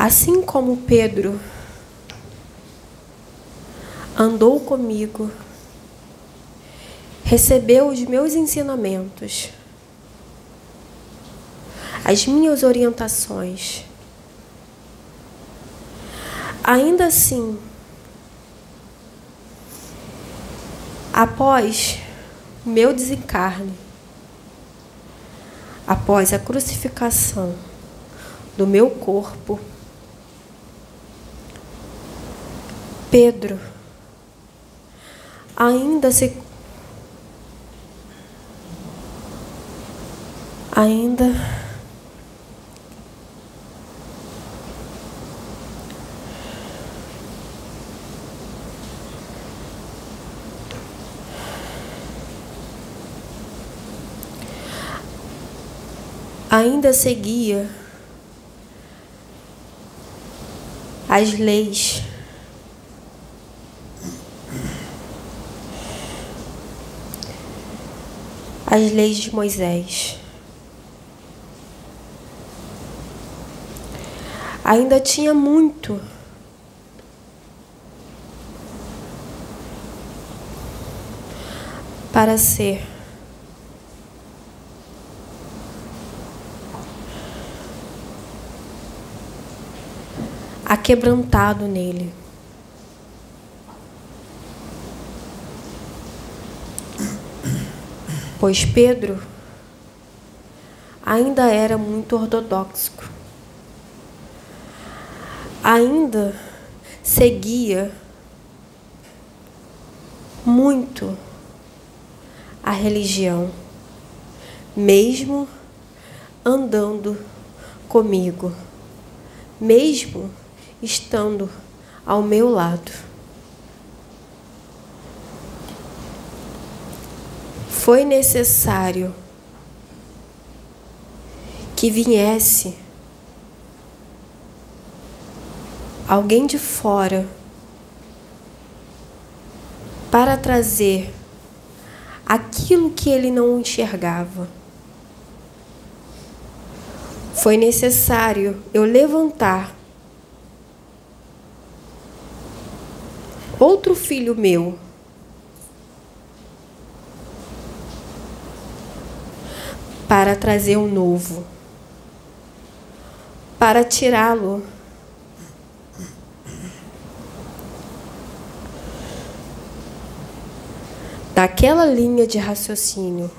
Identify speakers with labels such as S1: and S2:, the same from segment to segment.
S1: Assim como Pedro andou comigo, recebeu os meus ensinamentos, as minhas orientações. Ainda assim, após o meu desencarne, após a crucificação do meu corpo, Pedro. Ainda se ainda ainda seguia as leis as leis de Moisés. Ainda tinha muito para ser aquebrantado nele. Pois Pedro ainda era muito ortodoxo. Ainda seguia muito a religião, mesmo andando comigo, mesmo estando ao meu lado. Foi necessário que viesse alguém de fora para trazer aquilo que ele não enxergava. Foi necessário eu levantar outro filho meu para trazer um novo, para tirá-lo daquela linha de raciocínio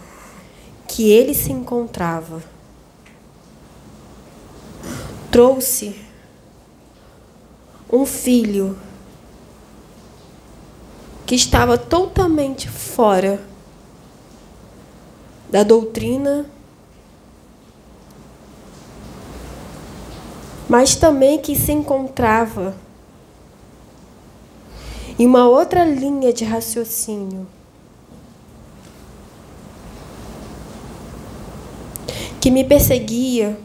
S1: que ele se encontrava. Trouxe um filho que estava totalmente fora da doutrina mas também que se encontrava em uma outra linha de raciocínio. Que me perseguia,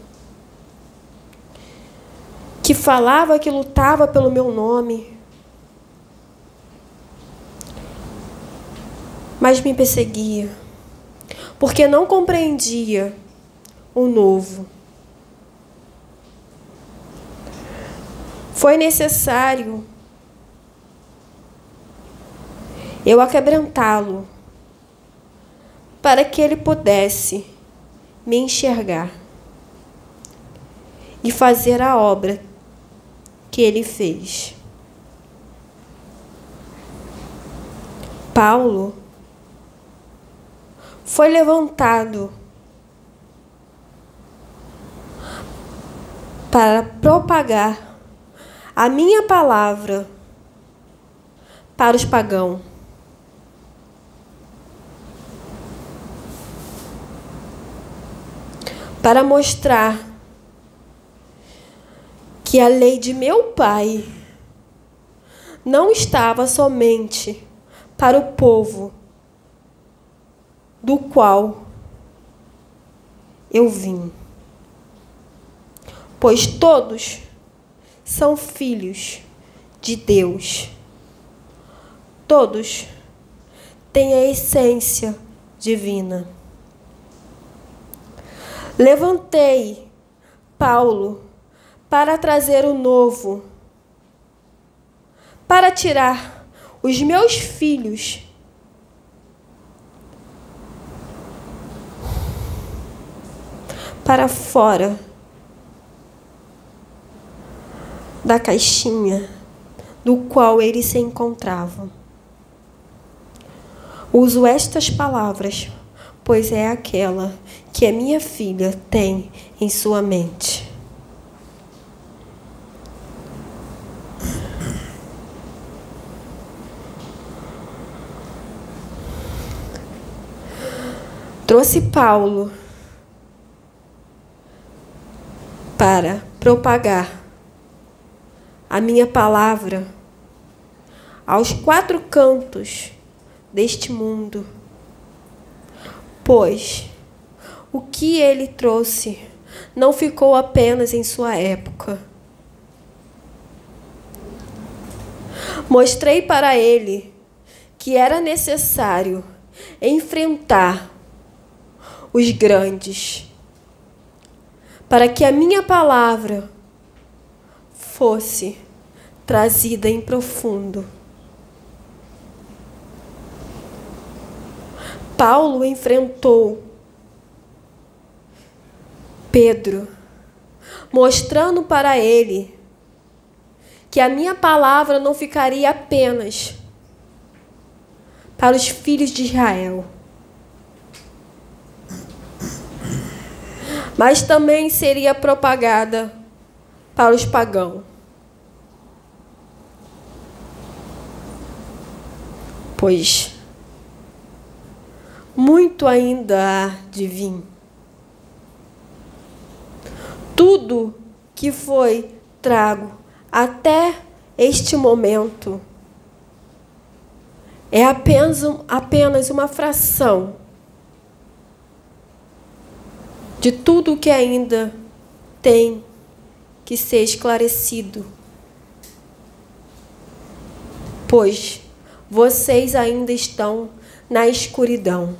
S1: que falava que lutava pelo meu nome, mas me perseguia, porque não compreendia o novo. Foi necessário eu aquebrantá-lo para que ele pudesse me enxergar e fazer a obra que ele fez. Paulo foi levantado para propagar a minha palavra para os pagãos. Para mostrar que a lei de meu pai não estava somente para o povo do qual eu vim, pois todos são filhos de Deus. Todos têm a essência divina. Levantei Paulo para trazer o novo, para tirar os meus filhos para fora da caixinha do qual eles se encontravam. Uso estas palavras, pois é aquela que a minha filha tem em sua mente. Trouxe Paulo para propagar a minha palavra aos quatro cantos deste mundo. Pois o que ele trouxe não ficou apenas em sua época. Mostrei para ele que era necessário enfrentar os grandes, para que a minha palavra fosse trazida em profundo. Paulo enfrentou Pedro, mostrando para ele que a minha palavra não ficaria apenas para os filhos de Israel, mas também seria propagada para os pagãos. Pois muito ainda há de vir. Tudo que foi trago até este momento é apenas, apenas uma fração de tudo que ainda tem que ser esclarecido. Pois vocês ainda estão na escuridão.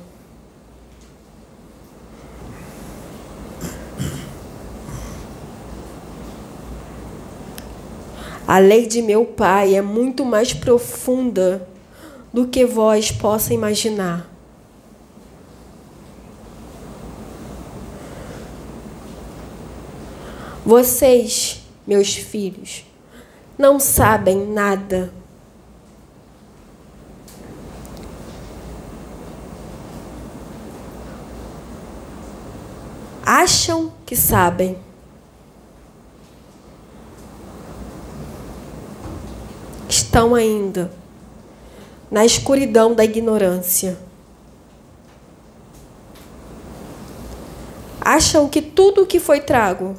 S1: A lei de meu Pai é muito mais profunda do que vós possa imaginar. Vocês, meus filhos, não sabem nada. Acham que sabem. Estão ainda na escuridão da ignorância. Acham que tudo o que foi trago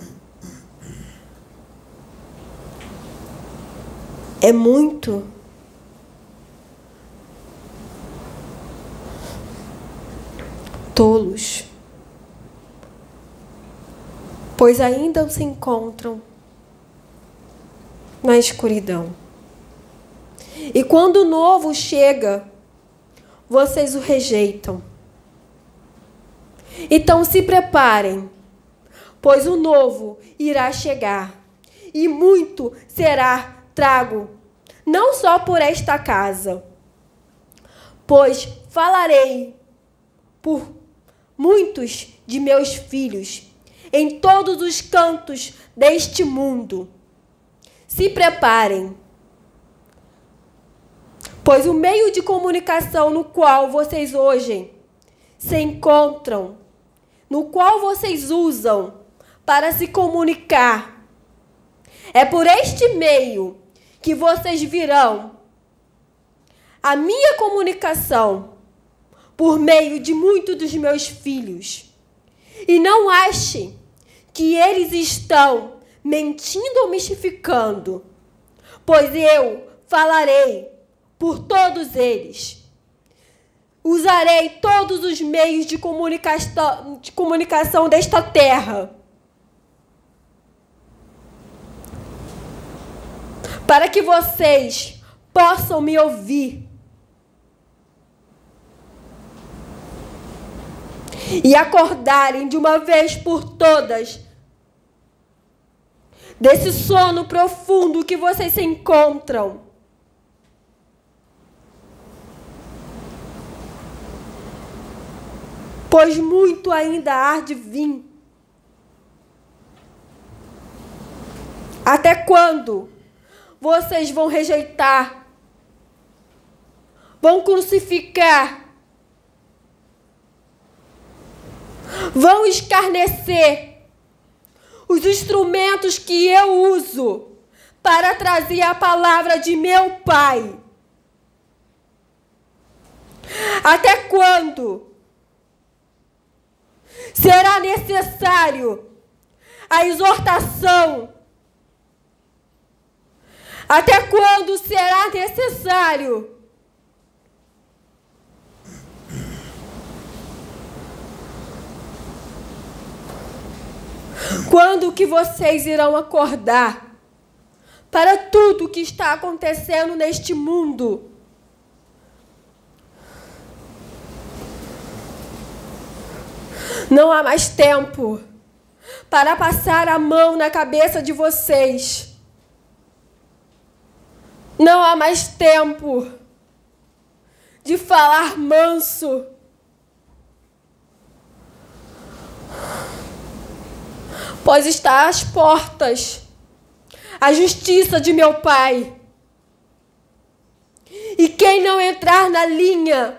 S1: é muito. Tolos, pois ainda se encontram na escuridão. E quando o novo chega, vocês o rejeitam. Então se preparem, pois o novo irá chegar, e muito será trago, não só por esta casa, pois falarei por muitos de meus filhos em todos os cantos deste mundo. Se preparem, pois o meio de comunicação no qual vocês hoje se encontram, no qual vocês usam para se comunicar, é por este meio que vocês virão a minha comunicação por meio de muitos dos meus filhos. E não ache que eles estão mentindo ou mistificando, pois eu falarei por todos eles. Usarei todos os meios de comunicação, de comunicação desta terra para que vocês possam me ouvir. E acordarem de uma vez por todas desse sono profundo que vocês se encontram. Pois muito ainda há de vir. Até quando vocês vão rejeitar, vão crucificar, vão escarnecer os instrumentos que eu uso para trazer a palavra de meu Pai? Até quando será necessário a exortação? Até quando será necessário? Quando que vocês irão acordar para tudo que está acontecendo neste mundo? Não há mais tempo para passar a mão na cabeça de vocês. Não há mais tempo de falar manso. Pois está às portas a justiça de meu Pai. E quem não entrar na linha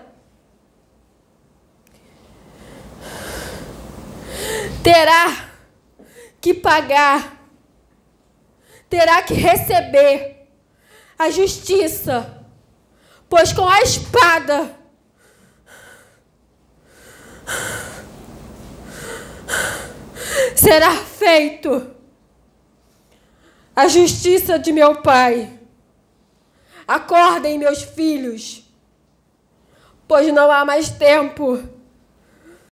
S1: terá que pagar, terá que receber a justiça, pois com a espada será feito a justiça de meu Pai. Acordem, meus filhos, pois não há mais tempo